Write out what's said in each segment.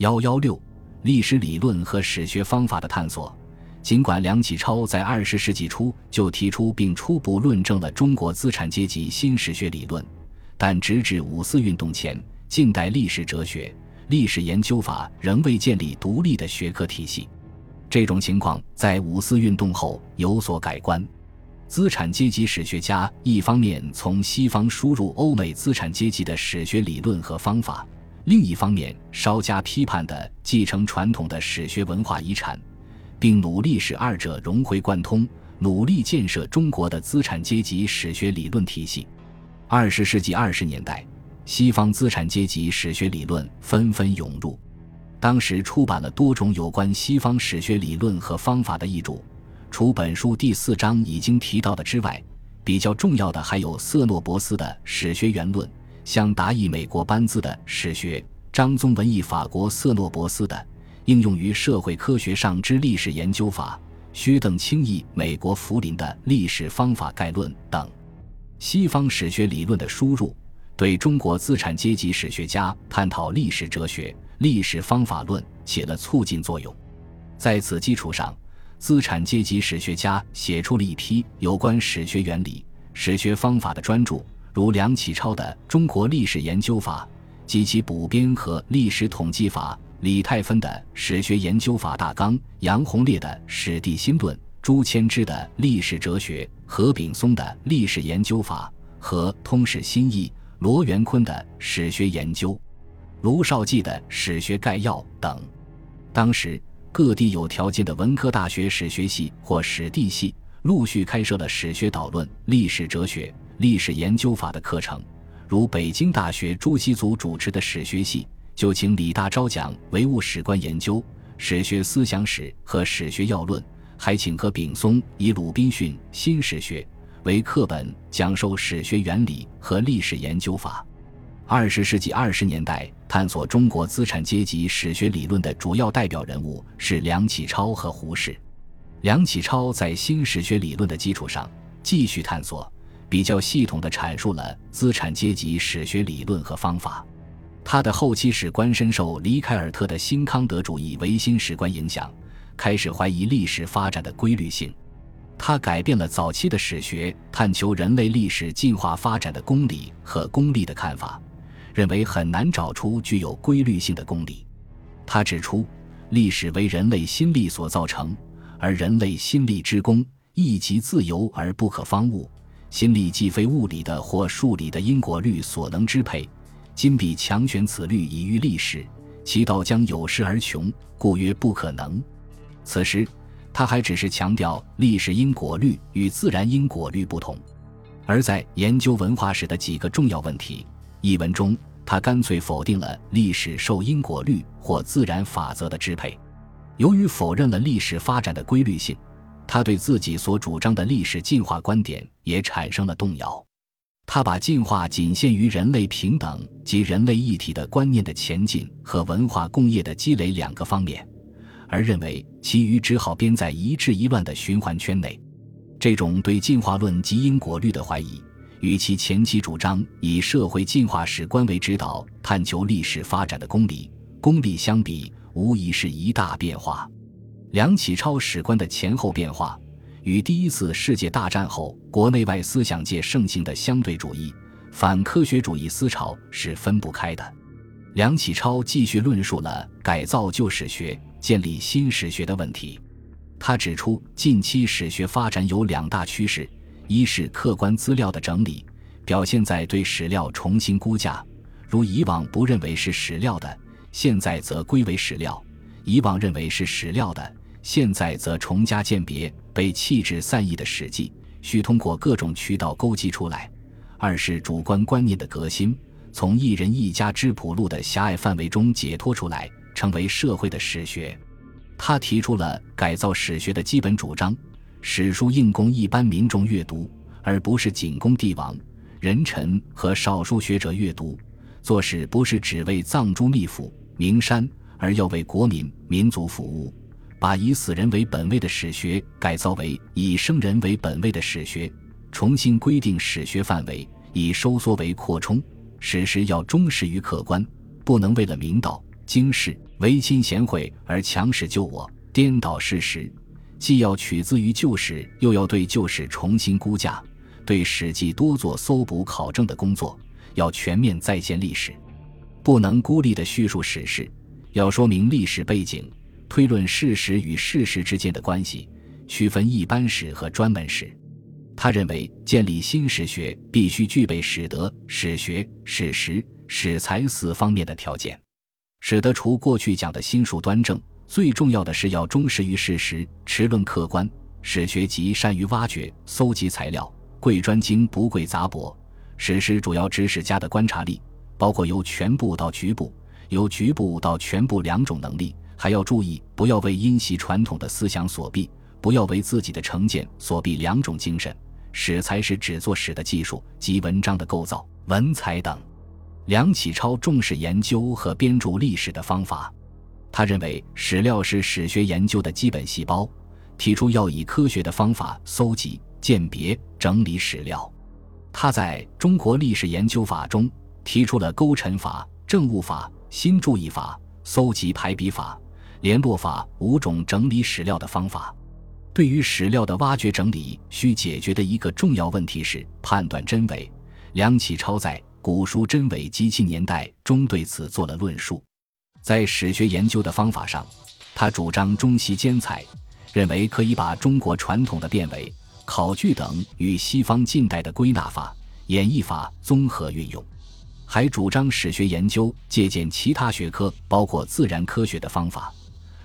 幺幺六，历史理论和史学方法的探索。尽管梁启超在二十世纪初就提出并初步论证了中国资产阶级新史学理论，但直至五四运动前，近代历史哲学、历史研究法仍未建立独立的学科体系。这种情况在五四运动后有所改观。资产阶级史学家一方面从西方输入欧美资产阶级的史学理论和方法，另一方面稍加批判地继承传统的史学文化遗产。并努力使二者融会贯通，努力建设中国的资产阶级史学理论体系。二十世纪二十年代，西方资产阶级史学理论纷纷涌入，当时出版了多种有关西方史学理论和方法的译著。除本书第四章已经提到的之外，比较重要的还有瑟诺伯斯的《史学原论》，像达意美国班兹的《史学》，张宗文译法国瑟诺伯斯的。应用于社会科学上之历史研究法，薛邓清译美国福林的《历史方法概论》等，西方史学理论的输入，对中国资产阶级史学家探讨历史哲学、历史方法论起了促进作用。在此基础上，资产阶级史学家写出了一批有关史学原理、史学方法的专著，如梁启超的《中国历史研究法》及其补编和《历史统计法》。李泰芬的《史学研究法大纲》，杨洪烈的《史地新论》，朱谦之的《历史哲学》，何炳松的《历史研究法》和《通史新义》，罗元坤的《史学研究》，卢绍纪的《史学概要》等。当时各地有条件的文科大学史学系或史地系陆续开设了史学导论、历史哲学、历史研究法的课程，如北京大学朱熹祖主持的史学系。就请李大钊讲唯物史观研究、史学思想史和史学要论，还请何炳松以鲁滨逊新史学为课本讲授史学原理和历史研究法。二十世纪二十年代，探索中国资产阶级史学理论的主要代表人物是梁启超和胡适。梁启超在新史学理论的基础上继续探索，比较系统地阐述了资产阶级史学理论和方法。他的后期史观深受黎凯尔特的新康德主义唯心史观影响，开始怀疑历史发展的规律性。他改变了早期的史学探求人类历史进化发展的公理和功利的看法，认为很难找出具有规律性的公理。他指出，历史为人类心力所造成，而人类心力之功亦即自由而不可方物，心力既非物理的或数理的因果律所能支配。今彼强选此律以喻历史，其道将有失而穷，故曰不可能。此时，他还只是强调历史因果律与自然因果律不同，而在研究文化史的几个重要问题一文中，他干脆否定了历史受因果律或自然法则的支配。由于否认了历史发展的规律性，他对自己所主张的历史进化观点也产生了动摇。他把进化仅限于人类平等及人类一体的观念的前进和文化工业的积累两个方面，而认为其余只好编在一治一乱的循环圈内。这种对进化论及因果律的怀疑，与其前期主张以社会进化史观为指导探求历史发展的公理公理相比，无疑是一大变化。梁启超史观的前后变化。与第一次世界大战后国内外思想界盛行的相对主义、反科学主义思潮是分不开的。梁启超继续论述了改造旧史学、建立新史学的问题。他指出，近期史学发展有两大趋势：一是客观资料的整理，表现在对史料重新估价，如以往不认为是史料的，现在则归为史料；以往认为是史料的。现在则重加鉴别，被弃置散佚的史记，需通过各种渠道勾稽出来。二是主观观念的革新，从一人一家之谱录的狭隘范围中解脱出来，成为社会的史学。他提出了改造史学的基本主张：史书应供一般民众阅读，而不是仅供帝王、人臣和少数学者阅读。做史不是只为藏珠秘府、名山，而要为国民、民族服务。把以死人为本位的史学改造为以生人为本位的史学，重新规定史学范围，以收缩为扩充。史实要忠实于客观，不能为了明道、经世，唯亲贤惠而强使救我，颠倒事实，既要取自于旧史，又要对旧史重新估价，对《史记》多做搜捕考证的工作，要全面再现历史，不能孤立的叙述史事，要说明历史背景，推论事实与事实之间的关系，区分一般史和专门史。他认为，建立新史学必须具备史德、史学、史实、史才四方面的条件，使得除过去讲的心术端正，最重要的是要忠实于事实，持论客观。史学即善于挖掘、搜集材料，贵专精，不贵杂博。史实主要指史家的观察力，包括由全部到局部、由局部到全部两种能力，还要注意不要为因袭传统的思想所蔽，不要为自己的成见所蔽两种精神。史才是指做史的技术及文章的构造、文采等。梁启超重视研究和编著历史的方法，他认为史料是史学研究的基本细胞，提出要以科学的方法搜集、鉴别、整理史料。他在中国历史研究法中提出了勾陈法、政务法、新注意法、搜集排比法、联络法五种整理史料的方法。对于史料的挖掘整理，需解决的一个重要问题是判断真伪。梁启超在《古书真伪及其年代》中对此做了论述。在史学研究的方法上，他主张中西兼采，认为可以把中国传统的辨伪、考据等与西方近代的归纳法、演绎法综合运用，还主张史学研究借鉴其他学科，包括自然科学的方法，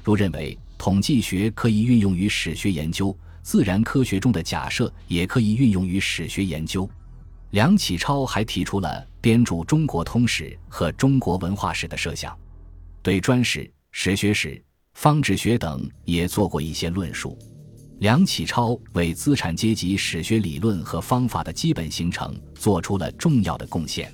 如认为。统计学可以运用于史学研究，自然科学中的假设也可以运用于史学研究。梁启超还提出了编著中国通史和中国文化史的设想，对专史、史学史、方志学等也做过一些论述。梁启超为资产阶级史学理论和方法的基本形成做出了重要的贡献。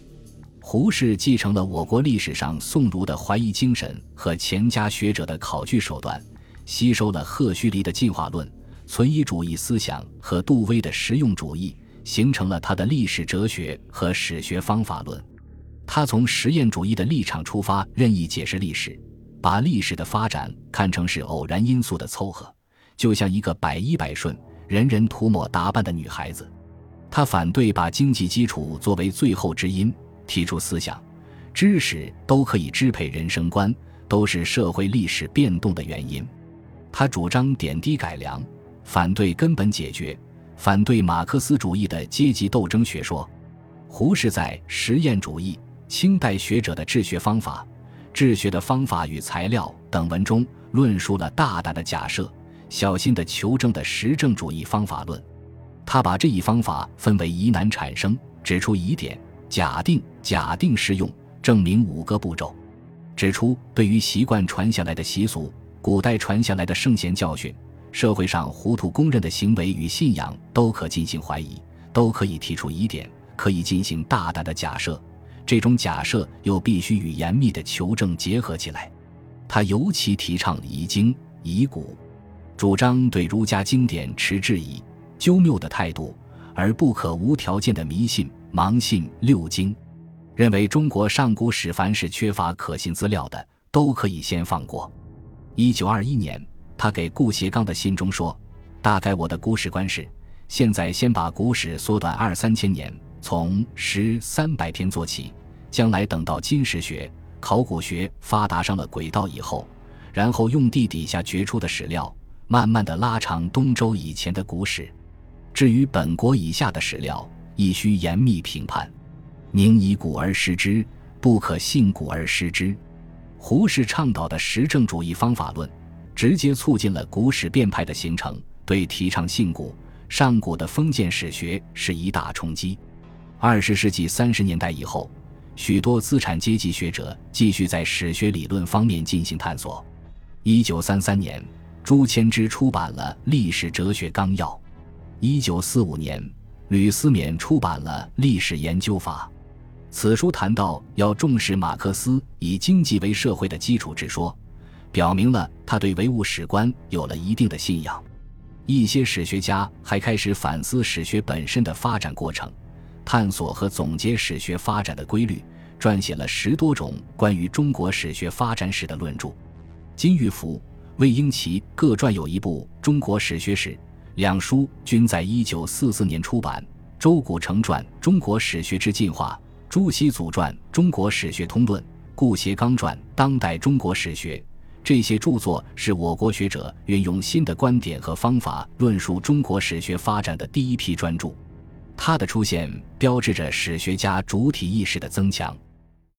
胡适继承了我国历史上宋儒的怀疑精神和钱家学者的考据手段。吸收了赫胥黎的进化论、存疑主义思想和杜威的实用主义，形成了他的历史哲学和史学方法论。他从实验主义的立场出发，任意解释历史，把历史的发展看成是偶然因素的凑合，就像一个百依百顺、人人涂抹打扮的女孩子。他反对把经济基础作为最后之因，提出思想、知识都可以支配人生观，都是社会历史变动的原因。他主张点滴改良，反对根本解决，反对马克思主义的阶级斗争学说。胡适在《实验主义：清代学者的治学方法》《治学的方法与材料》等文中，论述了大胆的假设、小心的求证的实证主义方法论。他把这一方法分为疑难产生、指出疑点、假定、假定适用、证明五个步骤，指出对于习惯传下来的习俗。古代传下来的圣贤教训，社会上糊涂公认的行为与信仰，都可进行怀疑，都可以提出疑点，可以进行大胆的假设。这种假设又必须与严密的求证结合起来。他尤其提倡疑经疑古，主张对儒家经典持质疑、究谬的态度，而不可无条件的迷信、盲信六经。认为中国上古史凡是缺乏可信资料的，都可以先放过。一九二一年，他给顾颉刚的信中说：“大概我的古史观是，现在先把古史缩短二三千年，从十三百篇做起，将来等到金石学、考古学发达上了轨道以后，然后用地底下掘出的史料，慢慢的拉长东周以前的古史。至于本国以下的史料，亦需严密评判，宁以古而失之，不可信古而失之。”胡适倡导的实证主义方法论，直接促进了古史变派的形成，对提倡信古、上古的封建史学是一大冲击。二十世纪三十年代以后，许多资产阶级学者继续在史学理论方面进行探索。一九三三年，朱谦之出版了《历史哲学纲要》；一九四五年，吕思勉出版了《历史研究法》。此书谈到要重视马克思以经济为社会的基础之说，表明了他对唯物史观有了一定的信仰。一些史学家还开始反思史学本身的发展过程，探索和总结史学发展的规律，撰写了十多种关于中国史学发展史的论著。金玉福、魏英奇各撰有一部《中国史学史》，两书均在一九四四年出版。周谷成传《中国史学之进化》，朱熹祖传《中国史学通论》，顾颉刚传《当代中国史学》。这些著作是我国学者运用新的观点和方法论述中国史学发展的第一批专著。它的出现标志着史学家主体意识的增强。